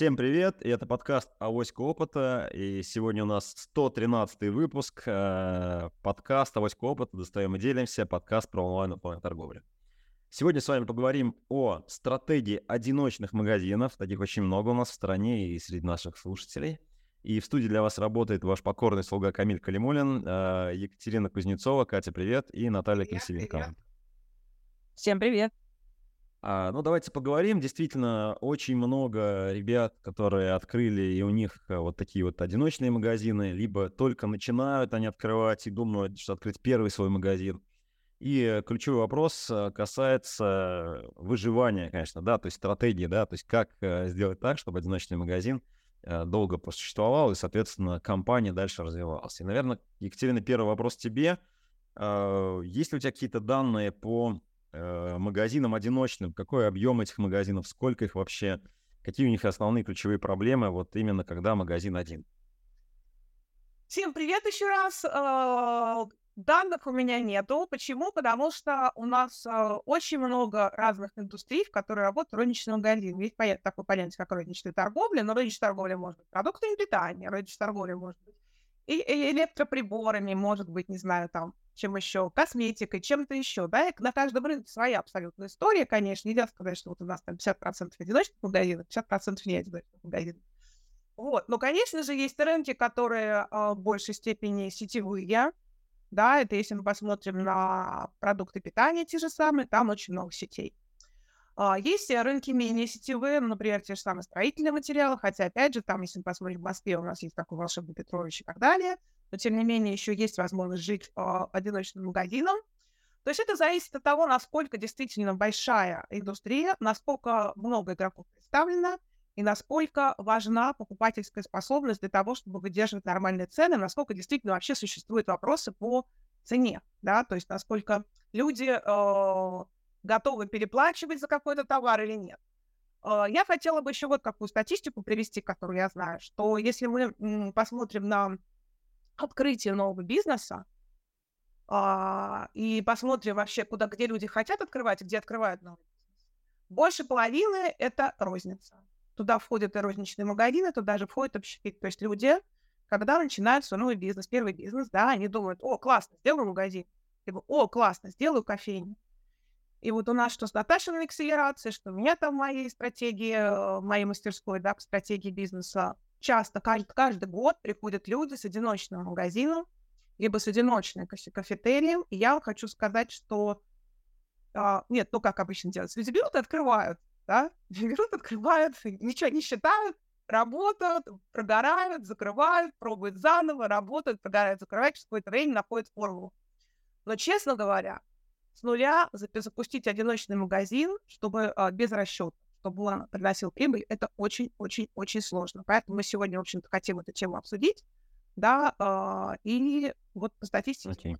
Всем привет, и это подкаст «Авоська опыта», и сегодня у нас 113 выпуск, э, подкаст «Авоська опыта», достаем и делимся, подкаст про онлайн торговлю. Сегодня с вами поговорим о стратегии одиночных магазинов, таких очень много у нас в стране и среди наших слушателей. И в студии для вас работает ваш покорный слуга Камиль Калимулин, э, Екатерина Кузнецова, Катя, привет, и Наталья Красивенко. Всем привет. А, ну, давайте поговорим. Действительно, очень много ребят, которые открыли, и у них э, вот такие вот одиночные магазины, либо только начинают они открывать и думают, что открыть первый свой магазин. И ключевой вопрос э, касается выживания, конечно, да, то есть стратегии, да, то есть как э, сделать так, чтобы одиночный магазин долго просуществовал и, соответственно, компания дальше развивалась. И, наверное, Екатерина, первый вопрос тебе. Есть ли у тебя какие-то данные по э, магазинам одиночным, какой объем этих магазинов, сколько их вообще, какие у них основные ключевые проблемы, вот именно когда магазин один. Всем привет еще раз. А, данных у меня нету. Почему? Потому что у нас а, очень много разных индустрий, в которые работают розничные магазины. Есть такое понятие, как розничная торговля, но розничная торговля может быть продуктами питания, розничная торговля может быть и электроприборами, может быть, не знаю, там, чем еще, косметикой, чем-то еще, да, и на каждом рынке своя абсолютная история, конечно, нельзя сказать, что вот у нас там 50% одиночных магазинов, 50% не одиночных магазинов. Вот, но, конечно же, есть рынки, которые э, в большей степени сетевые, да, это если мы посмотрим на продукты питания те же самые, там очень много сетей. А, есть рынки менее сетевые, например, те же самые строительные материалы, хотя, опять же, там, если мы посмотрим в Москве, у нас есть такой волшебный Петрович и так далее, но, тем не менее, еще есть возможность жить э, одиночным магазином. То есть это зависит от того, насколько действительно большая индустрия, насколько много игроков представлено, и насколько важна покупательская способность для того, чтобы выдерживать нормальные цены, насколько действительно вообще существуют вопросы по цене, да, то есть насколько люди э, готовы переплачивать за какой-то товар или нет. Э, я хотела бы еще вот какую статистику привести, которую я знаю, что если мы посмотрим на открытие нового бизнеса а, и посмотрим вообще, куда, где люди хотят открывать, где открывают новый бизнес, больше половины — это розница. Туда входят и розничные магазины, туда же входит общепит. То есть люди, когда начинают свой новый бизнес, первый бизнес, да, они думают, о, классно, сделаю магазин. Либо, о, классно, сделаю кофейню. И вот у нас что с Наташиной акселерацией, что у меня там в моей стратегии, в моей мастерской, да, к стратегии бизнеса, часто, каждый, каждый год приходят люди с одиночным магазином, либо с одиночным кафетерием. И я хочу сказать, что... А, нет, ну как обычно делать? Люди берут и открывают, да? Берут, открывают, ничего не считают, работают, прогорают, закрывают, пробуют заново, работают, прогорают, закрывают, через какое-то время находят формулу. Но, честно говоря, с нуля запустить одиночный магазин, чтобы а, без расчета, чтобы он приносил прибыль, это очень-очень-очень сложно. Поэтому мы сегодня, в общем-то, хотим эту тему обсудить, да, э, и вот по статистике. Окей,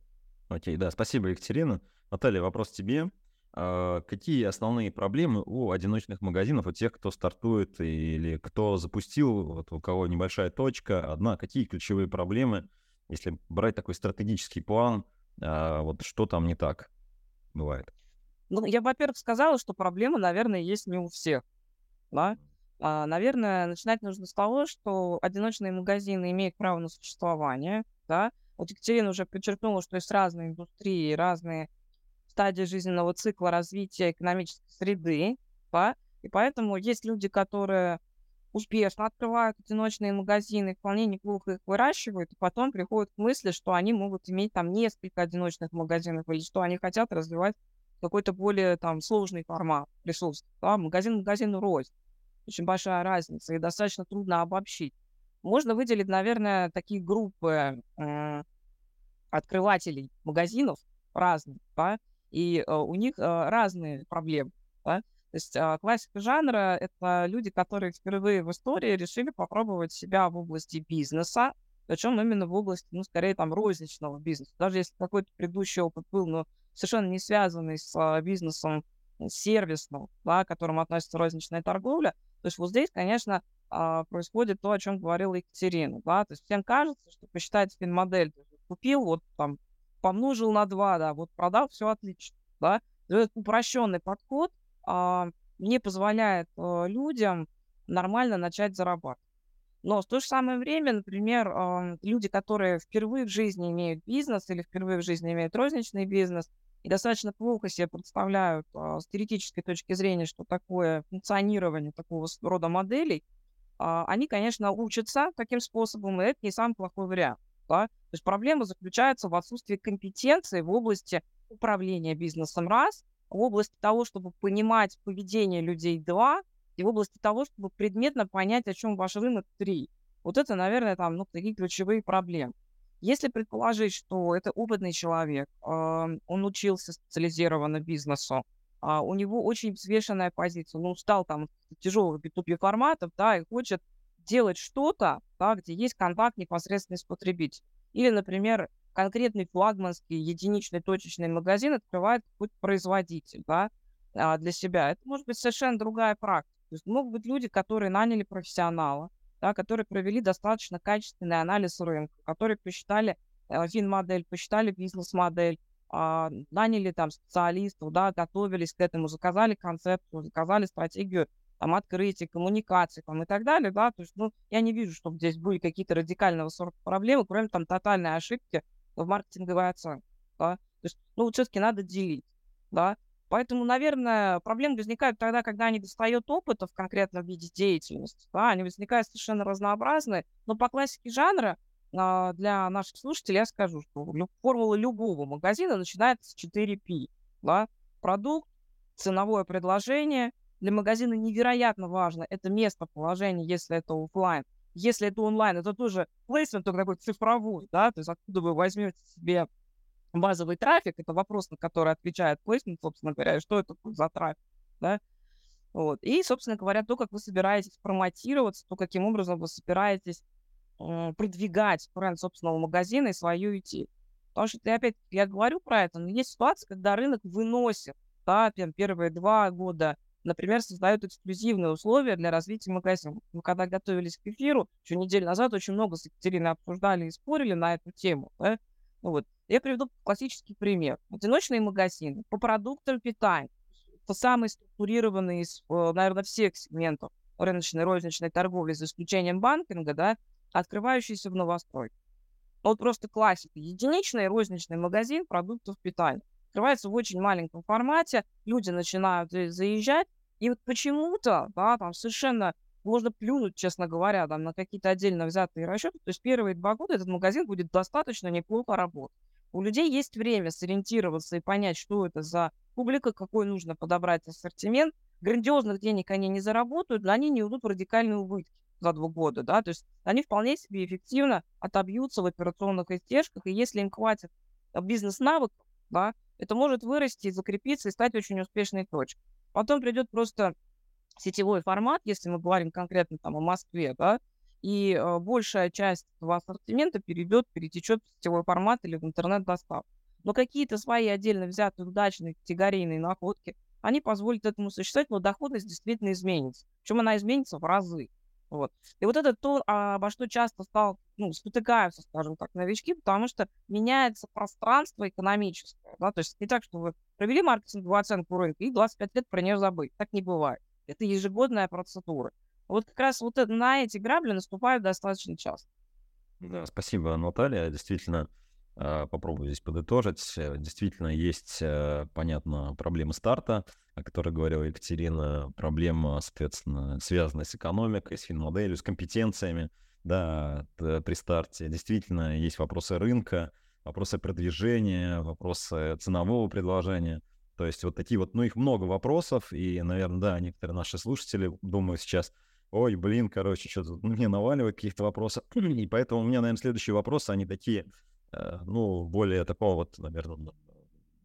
окей, да, спасибо, Екатерина. Наталья, вопрос тебе. А какие основные проблемы у одиночных магазинов, у тех, кто стартует или кто запустил, вот у кого небольшая точка, одна, какие ключевые проблемы, если брать такой стратегический план, а, вот что там не так бывает? Ну, я, во-первых, сказала, что проблемы, наверное, есть не у всех. Да? А, наверное, начинать нужно с того, что одиночные магазины имеют право на существование. Да? Вот Екатерина уже подчеркнула, что есть разные индустрии, разные стадии жизненного цикла развития экономической среды. Да? И поэтому есть люди, которые успешно открывают одиночные магазины, вполне неплохо их выращивают, и потом приходят к мысли, что они могут иметь там несколько одиночных магазинов, или что они хотят развивать какой-то более там сложный формат присутствует. Да? Магазин магазину рознь. Очень большая разница, и достаточно трудно обобщить. Можно выделить, наверное, такие группы э, открывателей магазинов разных, да, и э, у них э, разные проблемы. Да? То есть э, классика жанра — это люди, которые впервые в истории решили попробовать себя в области бизнеса, причем именно в области, ну, скорее, там, розничного бизнеса. Даже если какой-то предыдущий опыт был, но совершенно не связанный с а, бизнесом сервисным, да, к которому относится розничная торговля. То есть вот здесь, конечно, а, происходит то, о чем говорила Екатерина. Да? То есть всем кажется, что посчитать фин-модель, купил, вот там помножил на 2, да, вот продал, все отлично. Да? Этот упрощенный подход а, не позволяет а, людям нормально начать зарабатывать. Но в то же самое время, например, люди, которые впервые в жизни имеют бизнес или впервые в жизни имеют розничный бизнес и достаточно плохо себе представляют а, с теоретической точки зрения, что такое функционирование такого рода моделей, а, они, конечно, учатся таким способом, и это не самый плохой вариант. Да? То есть проблема заключается в отсутствии компетенции в области управления бизнесом раз, в области того, чтобы понимать поведение людей два, и в области того, чтобы предметно понять, о чем ваш рынок три. Вот это, наверное, там, ну, такие ключевые проблемы. Если предположить, что это опытный человек, он учился специализированно бизнесу, а у него очень взвешенная позиция, он устал там тяжелых B2B форматов, да, и хочет делать что-то, да, где есть контакт непосредственно с потребителем. Или, например, конкретный флагманский единичный точечный магазин открывает какой-то производитель, да, а, для себя. Это может быть совершенно другая практика. То есть могут быть люди, которые наняли профессионала, да, которые провели достаточно качественный анализ рынка, которые посчитали э, фин-модель, посчитали бизнес-модель, а, наняли там специалистов, да, готовились к этому, заказали концепцию, заказали стратегию там, открытия, коммуникации там, и так далее, да, то есть, ну, я не вижу, чтобы здесь были какие-то радикального сорта проблемы, кроме там тотальной ошибки в маркетинговой оценке, да, то есть, ну, все-таки надо делить, да, Поэтому, наверное, проблемы возникают тогда, когда они достают опыта в конкретном виде деятельности. Да, они возникают совершенно разнообразные. Но по классике жанра а, для наших слушателей я скажу, что формула любого магазина начинается с 4P. Да? Продукт, ценовое предложение. Для магазина невероятно важно это местоположение, если это офлайн. Если это онлайн, это тоже плейсмент, только такой цифровой, да, то есть откуда вы возьмете себе базовый трафик, это вопрос, на который отвечает плейсмент, собственно говоря, что это за трафик, да, вот. И, собственно говоря, то, как вы собираетесь промотироваться, то, каким образом вы собираетесь э, продвигать бренд собственного магазина и свою идею. Потому что, опять, я говорю про это, но есть ситуация, когда рынок выносит, да, первые два года, например, создают эксклюзивные условия для развития магазина. Мы когда готовились к эфиру, еще неделю назад очень много с Екатериной обсуждали и спорили на эту тему, да, вот. Я приведу классический пример. Одиночные магазины по продуктам питания. Это самый структурированный из, э, наверное, всех сегментов рыночной розничной торговли, за исключением банкинга, да, открывающийся в новостройке. Вот просто классика. Единичный розничный магазин продуктов питания. Открывается в очень маленьком формате, люди начинают заезжать, и вот почему-то, да, там совершенно можно плюнуть, честно говоря, там, на какие-то отдельно взятые расчеты. То есть первые два года этот магазин будет достаточно неплохо работать. У людей есть время сориентироваться и понять, что это за публика, какой нужно подобрать ассортимент. Грандиозных денег они не заработают, но они не уйдут в радикальные убытки за два года, да, то есть они вполне себе эффективно отобьются в операционных издержках, и если им хватит бизнес-навыков, да, это может вырасти, закрепиться и стать очень успешной точкой. Потом придет просто сетевой формат, если мы говорим конкретно там о Москве, да, и э, большая часть этого ассортимента перейдет, перетечет в сетевой формат или в интернет-доставку. Но какие-то свои отдельно взятые удачные категорийные находки, они позволят этому существовать, но доходность действительно изменится. Причем она изменится в разы. Вот. И вот это то, обо что часто стал, ну, спотыкаются, скажем так, новички, потому что меняется пространство экономическое. Да? То есть не так, что вы провели маркетинговую оценку рынка и 25 лет про нее забыть. Так не бывает. Это ежегодная процедура. Вот как раз вот на эти грабли наступают достаточно часто. Да, спасибо, Наталья. Действительно, а, попробую здесь подытожить. Э, действительно, есть, э, понятно, проблемы старта, о которой говорила Екатерина, проблема, соответственно, связанная с экономикой, с финмоделью, с компетенциями, да, при старте. Действительно, есть вопросы рынка, вопросы продвижения, вопросы ценового предложения. То есть вот такие вот, ну, их много вопросов, и, наверное, да, некоторые наши слушатели думают сейчас, ой, блин, короче, что-то мне наваливают каких-то вопросов, и поэтому у меня, наверное, следующие вопросы, они такие, э, ну, более такого вот, наверное,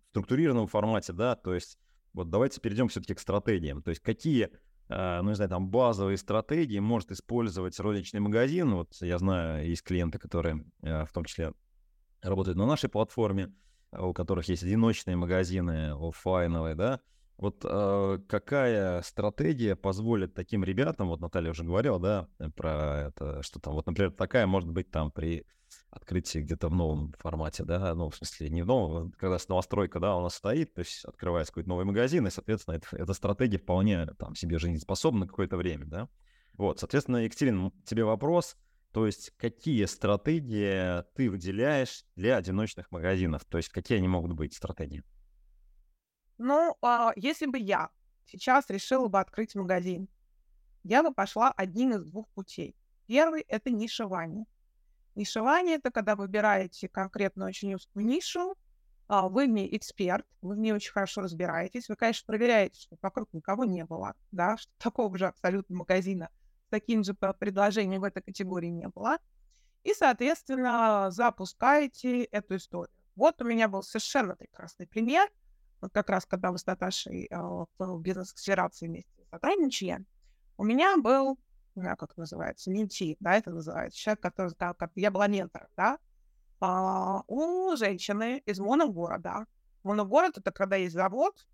структурированном формате, да, то есть вот давайте перейдем все-таки к стратегиям, то есть какие, э, ну, не знаю, там, базовые стратегии может использовать розничный магазин, вот я знаю, есть клиенты, которые э, в том числе работают на нашей платформе, у которых есть одиночные магазины офлайновые, да, вот какая стратегия позволит таким ребятам, вот Наталья уже говорила, да, про это, что там, вот, например, такая может быть там при открытии где-то в новом формате, да, ну, в смысле, не в новом, когда новостройка, да, у нас стоит, то есть открывается какой-то новый магазин, и, соответственно, это, эта стратегия вполне там себе жизнеспособна какое-то время, да. Вот, соответственно, Екатерина, тебе вопрос, то есть какие стратегии ты выделяешь для одиночных магазинов? То есть какие они могут быть стратегии? Ну, а, если бы я сейчас решила бы открыть магазин, я бы пошла одним из двух путей. Первый — это нишевание. Нишевание — это когда выбираете конкретную очень узкую нишу, а, вы в ней эксперт, вы в ней очень хорошо разбираетесь, вы, конечно, проверяете, что вокруг никого не было, да, что такого же абсолютно магазина с таким же предложением в этой категории не было, и, соответственно, запускаете эту историю. Вот у меня был совершенно прекрасный пример, вот как раз когда мы с Наташей э, в бизнес-акселерации вместе сотрудничали, у меня был не знаю, как это называется, менти, да, это называется, человек, который, да, как я была ментором, да, а, у женщины из моногорода. Моногород — это когда есть завод,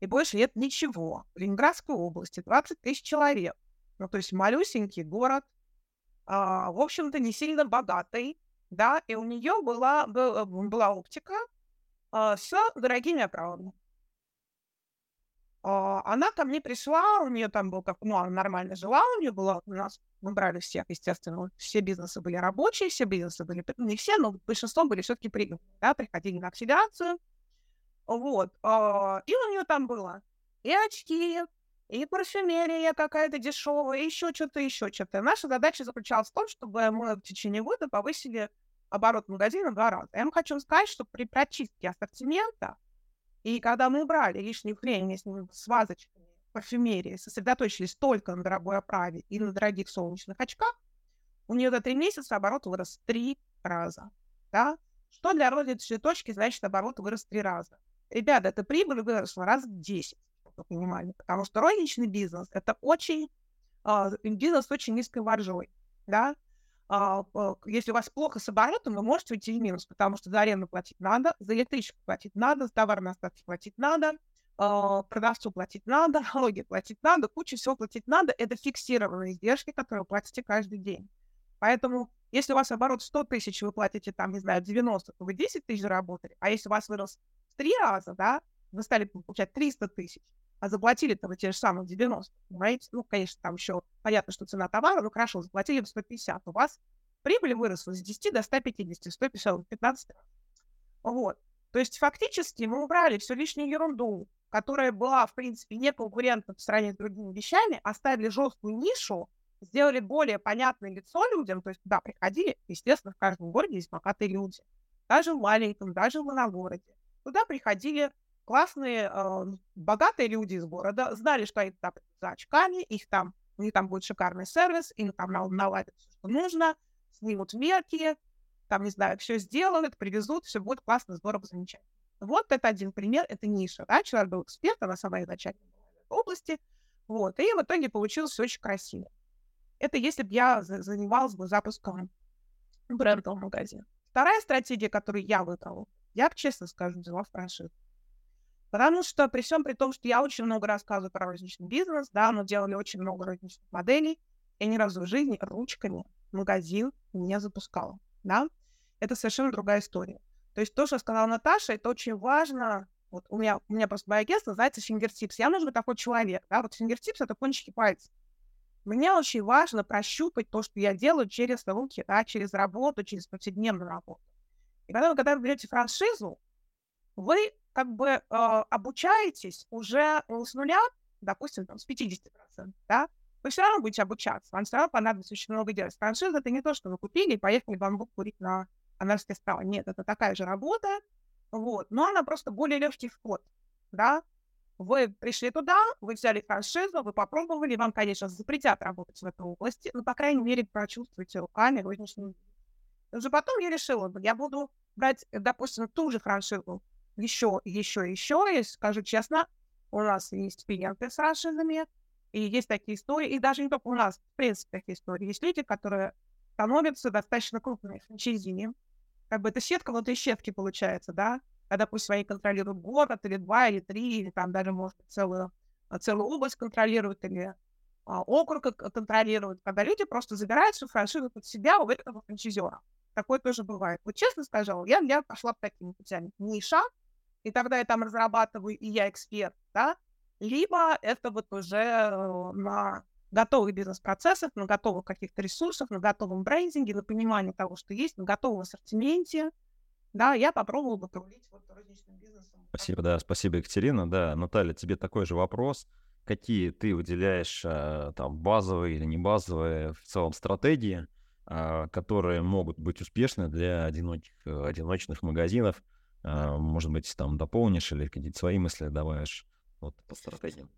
и больше нет ничего. В Ленинградской области 20 тысяч человек. Ну, то есть малюсенький город, а, в общем-то, не сильно богатый, да, и у нее была, была, была оптика а, с дорогими оправами. А, она ко мне пришла, у нее там был как, ну, она нормально жила, у нее было, у нас мы брали всех, естественно, все бизнесы были рабочие, все бизнесы были, не все, но большинство были все-таки прибыльные, да, приходили на акселерацию, вот, а, и у нее там было и очки, и парфюмерия какая-то дешевая, и еще что-то, еще что-то. Наша задача заключалась в том, чтобы мы в течение года повысили оборот магазина в два раза. Я вам хочу сказать, что при прочистке ассортимента и когда мы брали лишнее время с, ним, вазочками парфюмерии, сосредоточились только на дорогой оправе и на дорогих солнечных очках, у нее за три месяца оборот вырос три раза. Да? Что для розничной точки значит оборот вырос три раза? Ребята, эта прибыль выросла раз в 10, чтобы вы понимали, потому что розничный бизнес — это очень э, бизнес с очень низкой маржой. Да? А, если у вас плохо с оборотом, вы можете уйти в минус, потому что за аренду платить надо, за электричество платить надо, за товар на остатки платить надо, а, продавцу платить надо, налоги платить надо, кучу всего платить надо. Это фиксированные издержки, которые вы платите каждый день. Поэтому, если у вас оборот 100 тысяч, вы платите там, не знаю, 90, то вы 10 тысяч заработали. А если у вас вырос в три раза, да, вы стали получать 300 тысяч, а заплатили-то вы те же самые 90, понимаете? Ну, конечно, там еще понятно, что цена товара, ну, хорошо, заплатили 150, у вас прибыль выросла с 10 до 150, 150, 15 раз. Вот. То есть фактически мы убрали всю лишнюю ерунду, которая была, в принципе, не конкурентна в сравнении с другими вещами, оставили жесткую нишу, сделали более понятное лицо людям, то есть туда приходили, естественно, в каждом городе есть богатые люди, даже в маленьком, даже в моногороде. Туда приходили классные, э, богатые люди из города знали, что они там за очками, их там, у них там будет шикарный сервис, им там наладят все, что нужно, снимут мерки, там, не знаю, все сделают, привезут, все будет классно, здорово, замечательно. Вот это один пример, это ниша, да, человек был эксперт, она сама изначально в области, вот, и в итоге получилось очень красиво. Это если бы я занималась бы запуском брендового магазина. Вторая стратегия, которую я выбрала, я, честно скажу, взяла франшизу. Потому что при всем при том, что я очень много рассказываю про розничный бизнес, да, мы делали очень много розничных моделей, я ни разу в жизни ручками магазин не запускала, да. Это совершенно другая история. То есть то, что сказала Наташа, это очень важно. Вот у меня, у меня просто мое агентство называется Fingertips. Я нужен такой человек, да, вот fingertips — это кончики пальцев. Мне очень важно прощупать то, что я делаю через руки, да, через работу, через повседневную работу. И вы, когда вы берете франшизу, вы как бы э, обучаетесь уже с нуля, допустим, там, с 50%, да, вы все равно будете обучаться, вам все равно понадобится очень много делать. Франшиза — это не то, что вы купили и поехали бамбук курить на анарское стало. Нет, это такая же работа, вот, но она просто более легкий вход, да. Вы пришли туда, вы взяли франшизу, вы попробовали, вам, конечно, запретят работать в этой области, но, по крайней мере, прочувствуйте руками розничную Уже потом я решила, я буду брать, допустим, ту же франшизу, еще, еще, еще. Я скажу честно, у нас есть клиенты с франшизами, и есть такие истории, и даже не только у нас, в принципе, такие истории. Есть люди, которые становятся достаточно крупными франчайзини. Как бы это сетка внутри сетки получается, да? Когда пусть свои контролируют город, или два, или три, или там даже, может целую, целую область контролируют, или а, округ контролируют. Когда люди просто забирают всю франшизу под себя у этого франчайзера. Такое тоже бывает. Вот честно скажу, я, я пошла по таким путями. Ниша, и тогда я там разрабатываю, и я эксперт, да, либо это вот уже э, на готовых бизнес-процессах, на готовых каких-то ресурсах, на готовом брендинге, на понимании того, что есть, на готовом ассортименте, да, я попробовала бы порулить вот розничным бизнесом. Спасибо, да, спасибо, Екатерина. Да, Наталья, тебе такой же вопрос. Какие ты выделяешь а, там базовые или не базовые в целом стратегии, а, которые могут быть успешны для одиночных, одиночных магазинов? А, может быть, там дополнишь или какие-то свои мысли добавишь вот по стратегиям?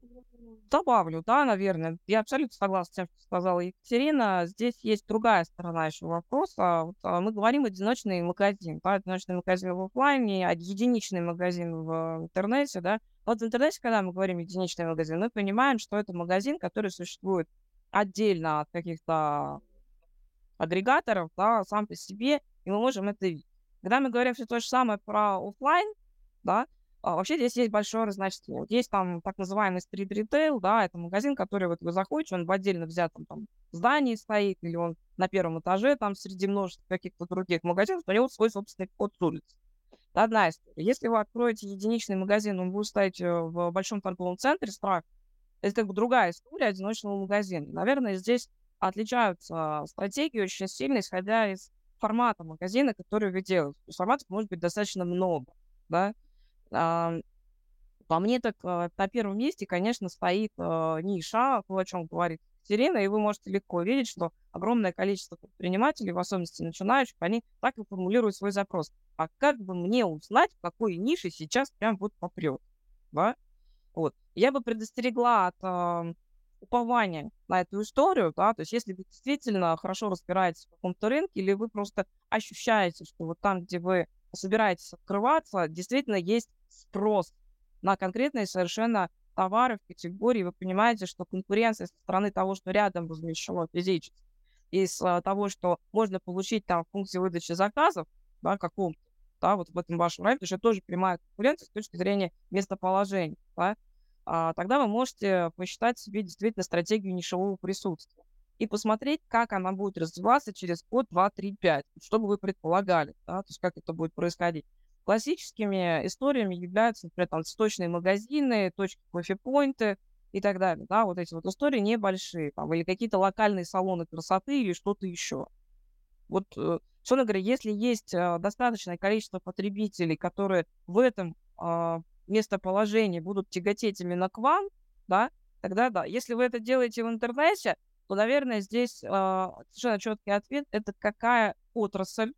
добавлю, да, наверное. Я абсолютно согласна с тем, что сказала Екатерина. Здесь есть другая сторона еще вопроса. Вот, а, мы говорим одиночный магазин, да, одиночный магазин в офлайне, единичный магазин в интернете, да. Вот в интернете, когда мы говорим единичный магазин, мы понимаем, что это магазин, который существует отдельно от каких-то агрегаторов, да, сам по себе, и мы можем это видеть. Когда мы говорим все то же самое про офлайн, да, а, вообще здесь есть большое разночтение. Есть там так называемый стрит-ритейл, да, это магазин, который вот вы заходите, он в отдельно взятом там здании стоит, или он на первом этаже там среди множества каких-то других магазинов, у него свой собственный код с улицы. Это одна история. Если вы откроете единичный магазин, он будет стоять э, в большом торговом центре, страх, это как бы другая история одиночного магазина. Наверное, здесь отличаются стратегии очень сильно, исходя из формата магазина, который вы делаете. Форматов может быть достаточно много, да, а, по мне, так а, на первом месте, конечно, стоит а, ниша, то, о чем говорит Екатерина, и вы можете легко видеть, что огромное количество предпринимателей, в особенности начинающих, они так и формулируют свой запрос. А как бы мне узнать, в какой нише сейчас прям вот попрет? Да? Вот. Я бы предостерегла от упования на эту историю, да, то есть если вы действительно хорошо разбираетесь в каком-то рынке, или вы просто ощущаете, что вот там, где вы собираетесь открываться, действительно есть спрос на конкретные совершенно товары в категории. Вы понимаете, что конкуренция со стороны того, что рядом размещено физически, из а, того, что можно получить там в функции выдачи заказов, да, каком-то, да, вот в этом вашем районе, это тоже прямая конкуренция с точки зрения местоположения, да, тогда вы можете посчитать себе действительно стратегию нишевого присутствия и посмотреть, как она будет развиваться через год, два, три, пять, что бы вы предполагали, да, то есть как это будет происходить. Классическими историями являются, например, там, цветочные магазины, точки кофе-поинты и так далее. Да, вот эти вот истории небольшие, там, или какие-то локальные салоны красоты или что-то еще. Вот, э, собственно говоря, если есть э, достаточное количество потребителей, которые в этом э, местоположении будут тяготеть именно к вам, да, тогда да. Если вы это делаете в интернете, то, наверное, здесь э, совершенно четкий ответ – это какая отрасль,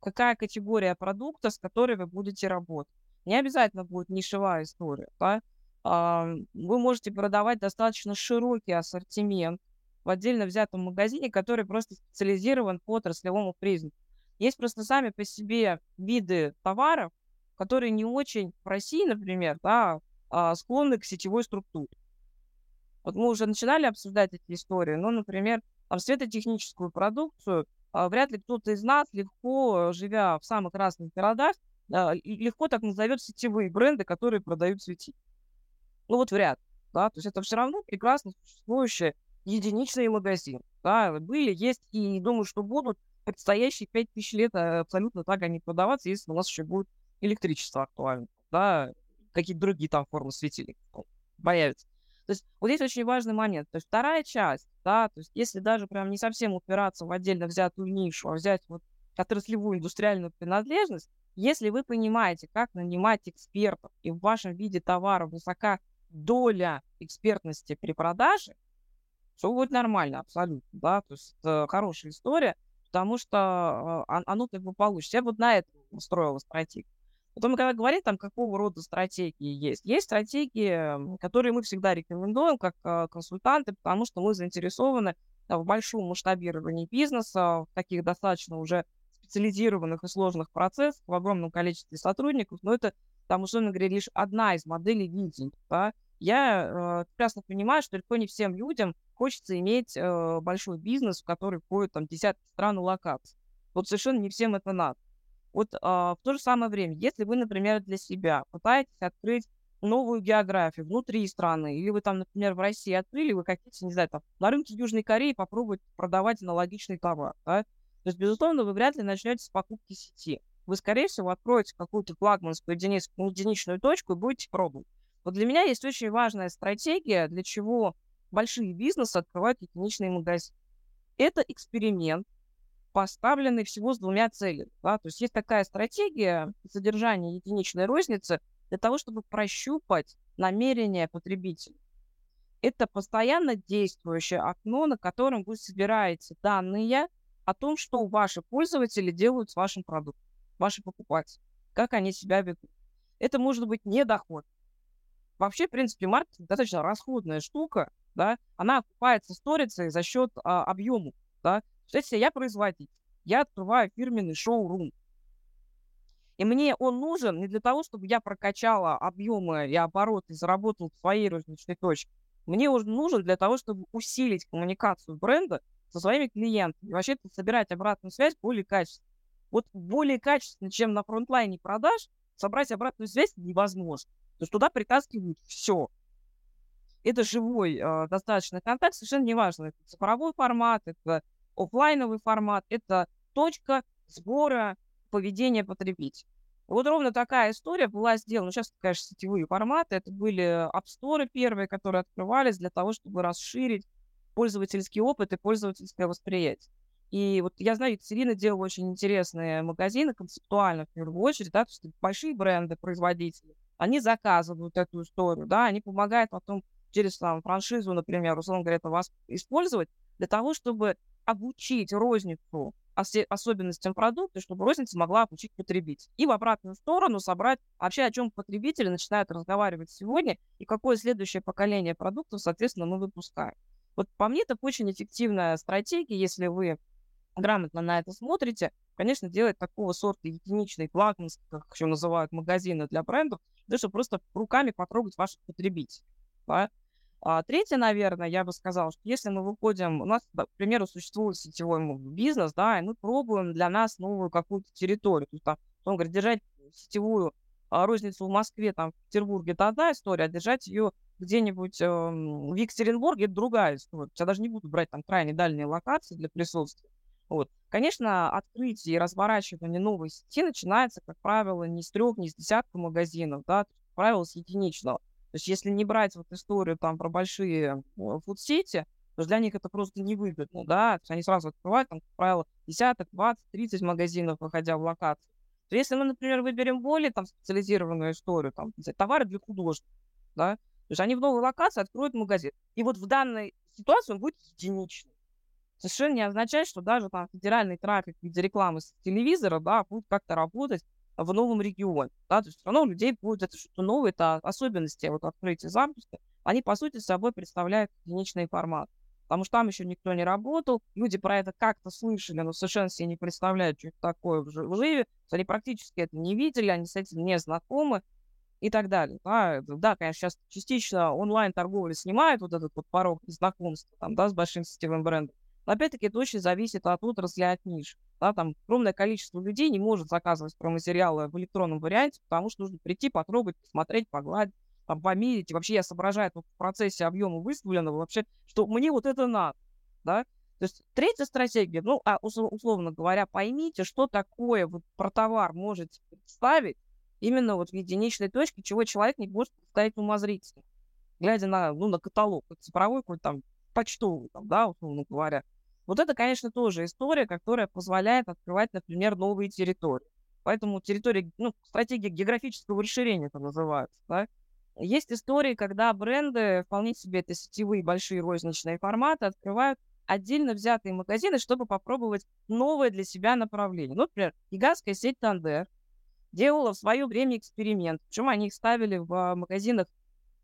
какая категория продукта, с которой вы будете работать. Не обязательно будет нишевая история. Да? А, вы можете продавать достаточно широкий ассортимент в отдельно взятом магазине, который просто специализирован по отраслевому признаку. Есть просто сами по себе виды товаров, которые не очень в России, например, да, а, склонны к сетевой структуре. Вот мы уже начинали обсуждать эти истории, ну, например, там светотехническую продукцию а, вряд ли кто-то из нас легко, живя в самых разных городах, а, легко так назовет сетевые бренды, которые продают светильники. Ну вот вряд ли. Да? То есть это все равно прекрасно существующие единичные магазины. Да? Были, есть и думаю, что будут предстоящие 5000 лет а, абсолютно так они продаваться, если у нас еще будет электричество актуально. Да? Какие-то другие там формы светильников появятся. То есть вот здесь очень важный момент. То есть вторая часть, да, то есть если даже прям не совсем упираться в отдельно взятую нишу, а взять вот отраслевую индустриальную принадлежность, если вы понимаете, как нанимать экспертов, и в вашем виде товара высока доля экспертности при продаже, все будет нормально абсолютно, да, то есть это хорошая история, потому что э, оно как бы получится. Я вот на это устроила стратегию. Потом, когда говорим, там, какого рода стратегии есть. Есть стратегии, которые мы всегда рекомендуем как а, консультанты, потому что мы заинтересованы в большом масштабировании бизнеса, в таких достаточно уже специализированных и сложных процессах, в огромном количестве сотрудников, но это, там, условно говоря, лишь одна из моделей видения. Да? Я э, прекрасно понимаю, что далеко не всем людям хочется иметь э, большой бизнес, в который входит там десятки стран и локаций. Вот совершенно не всем это надо. Вот а, в то же самое время, если вы, например, для себя пытаетесь открыть новую географию внутри страны, или вы там, например, в России открыли, вы хотите, не знаю, там, на рынке Южной Кореи попробовать продавать аналогичный товар, да? То есть, безусловно, вы вряд ли начнете с покупки сети. Вы, скорее всего, откроете какую-то флагманскую единицу, единичную точку и будете пробовать. Вот для меня есть очень важная стратегия, для чего большие бизнесы открывают единичные магазины. Это эксперимент, поставленный всего с двумя целями. Да? То есть есть такая стратегия содержания единичной розницы для того, чтобы прощупать намерения потребителя. Это постоянно действующее окно, на котором вы собираете данные о том, что ваши пользователи делают с вашим продуктом, ваши покупатели, как они себя ведут. Это может быть не доход. Вообще, в принципе, маркетинг достаточно расходная штука, да, она окупается сторицей за счет а, объема, да. Представьте себе, я производитель, я открываю фирменный шоу-рум, и мне он нужен не для того, чтобы я прокачала объемы и обороты, заработал в своей розничной точке. Мне он нужен для того, чтобы усилить коммуникацию бренда со своими клиентами. И вообще собирать обратную связь более качественно. Вот более качественно, чем на фронтлайне продаж, собрать обратную связь невозможно. То есть туда притаскивают все. Это живой э, достаточно контакт, совершенно неважно, это цифровой формат, это офлайновый формат, это точка сбора поведения потребителя. Вот ровно такая история была сделана. Сейчас, конечно, сетевые форматы. Это были Store первые, которые открывались для того, чтобы расширить пользовательский опыт и пользовательское восприятие. И вот я знаю, Екатерина делала очень интересные магазины, концептуально в первую очередь, да, то есть большие бренды, производители, они заказывают эту историю, да, они помогают потом через там, франшизу, например, условно говоря, это вас использовать для того, чтобы обучить розницу особенностям продукта, чтобы розница могла обучить потребитель. И в обратную сторону собрать вообще, о чем потребители начинают разговаривать сегодня и какое следующее поколение продуктов, соответственно, мы выпускаем. Вот по мне, это очень эффективная стратегия, если вы грамотно на это смотрите, конечно, делать такого сорта единичный флагманский, как еще называют магазины для брендов, да, чтобы просто руками потрогать ваших потребителей. Да? А третье, наверное, я бы сказала, что если мы выходим, у нас, к примеру, существует сетевой бизнес, да, и мы пробуем для нас новую какую-то территорию, то есть, там, он говорит, держать сетевую а, розницу в Москве, там, в Петербурге, это одна история, а держать ее где-нибудь э, в Екатеринбурге, это другая история. Я даже не буду брать там крайне дальние локации для присутствия. Вот. Конечно, открытие и разворачивание новой сети начинается, как правило, не с трех, не с десятка магазинов, да, как правило, с единичного. То есть если не брать вот историю там про большие фудсети, то для них это просто невыгодно, да, то есть они сразу открывают, там, как правило, десяток, 20, 30 магазинов, выходя в локацию. То если мы, например, выберем более там специализированную историю, там, товары для художников, да, то есть они в новой локации откроют магазин. И вот в данной ситуации он будет единичный. Совершенно не означает, что даже там федеральный трафик в виде рекламы с телевизора, да, будет как-то работать в новом регионе. Да? То есть все равно у людей будет это что-то новое, это особенности вот открытия запуска. Они, по сути, собой представляют единичный формат. Потому что там еще никто не работал, люди про это как-то слышали, но совершенно себе не представляют, что это такое в живе, они практически это не видели, они с этим не знакомы и так далее. Да, да конечно, сейчас частично онлайн-торговля снимает вот этот вот порог знакомства там, да, с большим сетевым брендом, опять-таки это очень зависит от отрасли, от ниш. Да, там огромное количество людей не может заказывать материалы в электронном варианте, потому что нужно прийти, потрогать, посмотреть, погладить, там, померить. И вообще я соображаю в процессе объема выставленного вообще, что мне вот это надо. Да? То есть третья стратегия, ну, а условно говоря, поймите, что такое вот про товар можете представить именно вот в единичной точке, чего человек не может представить умозрительно, глядя на, ну, на каталог, цифровой какой-то там почтовый, там, да, условно говоря. Вот это, конечно, тоже история, которая позволяет открывать, например, новые территории. Поэтому территория, ну, стратегия географического расширения это называется, да. Есть истории, когда бренды, вполне себе это сетевые большие розничные форматы, открывают отдельно взятые магазины, чтобы попробовать новое для себя направление. Ну, например, гигантская сеть Тандер делала в свое время эксперимент. Причем они их ставили в магазинах,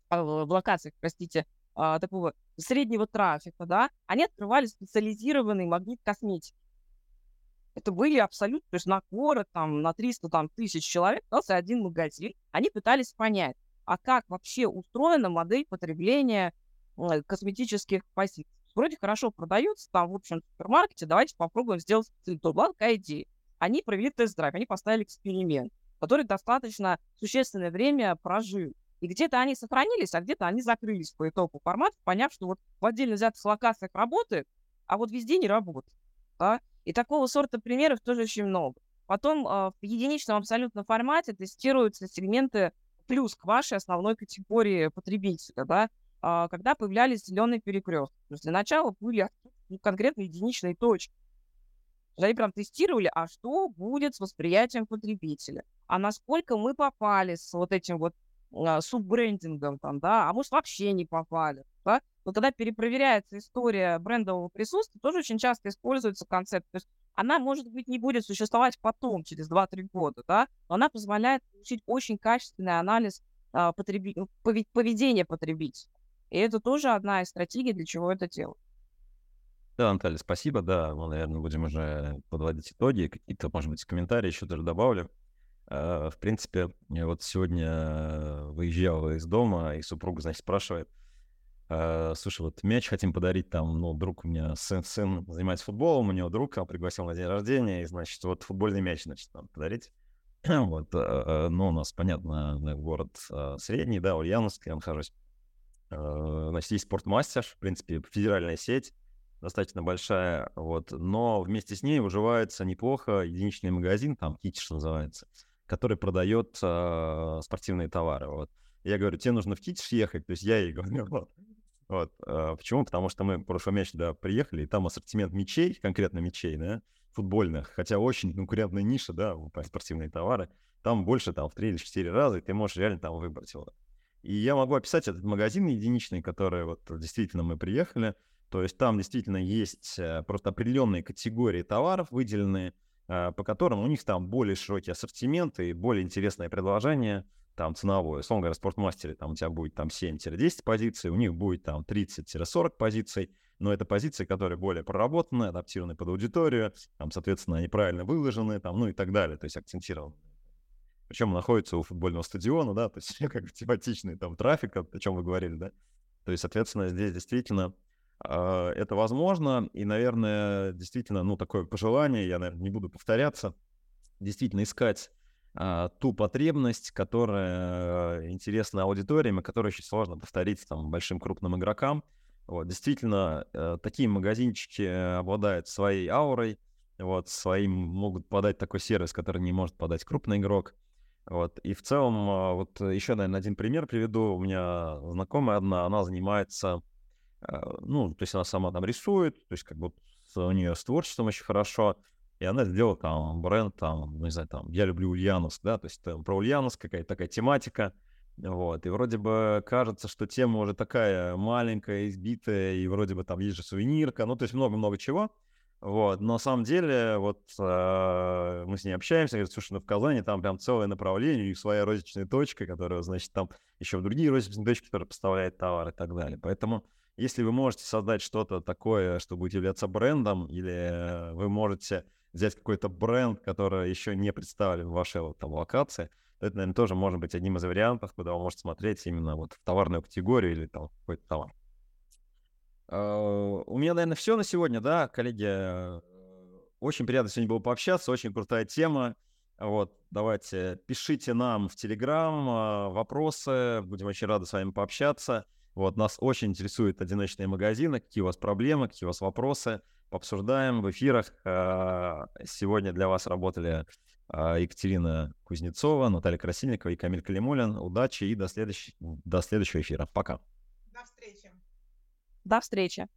а, в локациях, простите, а, такого среднего трафика, да, они открывали специализированный магнит косметики. Это были абсолютно, то есть на город, там, на 300 там, тысяч человек, остался один магазин. Они пытались понять, а как вообще устроена модель потребления э, косметических позиций. Вроде хорошо продаются там, в общем, в супермаркете, давайте попробуем сделать то была такая идея. Они провели тест-драйв, они поставили эксперимент, который достаточно существенное время прожил. И где-то они сохранились, а где-то они закрылись по итогу формата, поняв, что вот в отдельно взятых локациях работает, а вот везде не работает. Да? И такого сорта примеров тоже очень много. Потом э, в единичном абсолютно формате тестируются сегменты плюс к вашей основной категории потребителя. Да? а, когда появлялись зеленые перекрестки. То есть для начала были ну, конкретно единичные точки. Они прям тестировали, а что будет с восприятием потребителя, а насколько мы попали с вот этим вот а, суббрендингом, там, да, а может вообще не попали. Да? Но когда перепроверяется история брендового присутствия, тоже очень часто используется концепт. То есть она, может быть, не будет существовать потом, через 2-3 года, да, но она позволяет получить очень качественный анализ а, потреби... поведения потребителя. И это тоже одна из стратегий, для чего это делать. Да, Наталья, спасибо. Да, мы, наверное, будем уже подводить итоги. Какие-то, может быть, комментарии еще даже добавлю. А, в принципе, вот сегодня выезжал из дома, и супруга, значит, спрашивает, а, слушай, вот мяч хотим подарить там, ну, друг у меня, сын, сын занимается футболом, у него друг а, пригласил на день рождения, и, значит, вот футбольный мяч, значит, надо подарить. вот, ну, у нас, понятно, город средний, да, Ульяновск, я нахожусь. значит, есть спортмастер, в принципе, федеральная сеть, достаточно большая, вот, но вместе с ней уживается неплохо единичный магазин, там, Китиш называется, который продает э, спортивные товары, вот. Я говорю, тебе нужно в Китиш ехать, то есть я ей говорю, вот. вот. Э, почему? Потому что мы в прошлом месяце туда приехали, и там ассортимент мечей, конкретно мечей, да, футбольных, хотя очень конкурентная ниша, да, спортивные товары, там больше, там, в три или четыре раза, и ты можешь реально там выбрать его. И я могу описать этот магазин единичный, который вот действительно мы приехали, то есть там действительно есть э, просто определенные категории товаров выделенные, по которым у них там более широкий ассортимент и более интересное предложение, там ценовое. Условно говоря, в спортмастере там у тебя будет там 7-10 позиций, у них будет там 30-40 позиций, но это позиции, которые более проработаны, адаптированы под аудиторию, там, соответственно, они правильно выложены, там, ну и так далее, то есть акцентированы. Причем находится у футбольного стадиона, да, то есть как бы тематичный там трафик, о чем вы говорили, да. То есть, соответственно, здесь действительно э, это возможно, и, наверное, действительно, ну, такое пожелание, я, наверное, не буду повторяться, действительно искать а, ту потребность, которая э, интересна аудиториям и которую очень сложно повторить там большим крупным игрокам. Вот, действительно, э, такие магазинчики обладают своей аурой, вот, своим могут подать такой сервис, который не может подать крупный игрок. Вот, и в целом, а, вот еще, наверное, один пример приведу. У меня знакомая одна, она занимается, а, ну, то есть она сама там рисует, то есть как бы у нее с творчеством очень хорошо, и она сделала там бренд, там, не знаю, там, я люблю Ульяновск, да, то есть там про Ульяновск какая-то такая тематика, вот, и вроде бы кажется, что тема уже такая маленькая, избитая, и вроде бы там есть же сувенирка, ну, то есть много-много чего, вот, но на самом деле, вот э, мы с ней общаемся, говорит, слушай, ну в Казани там прям целое направление, и своя розничная точка, которая, значит, там еще другие розничные точки, которые поставляют товар и так далее. Поэтому если вы можете создать что-то такое, что будет являться брендом, или вы можете взять какой-то бренд, который еще не представлен в вашей вот, там, локации, то это, наверное, тоже может быть одним из вариантов, куда вы можете смотреть именно вот в товарную категорию или там какой-то товар. Uh, у меня, наверное, все на сегодня, да, коллеги. Очень приятно сегодня было пообщаться, очень крутая тема. Вот, давайте, пишите нам в Телеграм uh, вопросы, будем очень рады с вами пообщаться. Вот, нас очень интересуют одиночные магазины, какие у вас проблемы, какие у вас вопросы пообсуждаем в эфирах. А, сегодня для вас работали а, Екатерина Кузнецова, Наталья Красильникова и Камиль Калимулин. Удачи и до, следующ... до следующего эфира. Пока. До встречи. До встречи.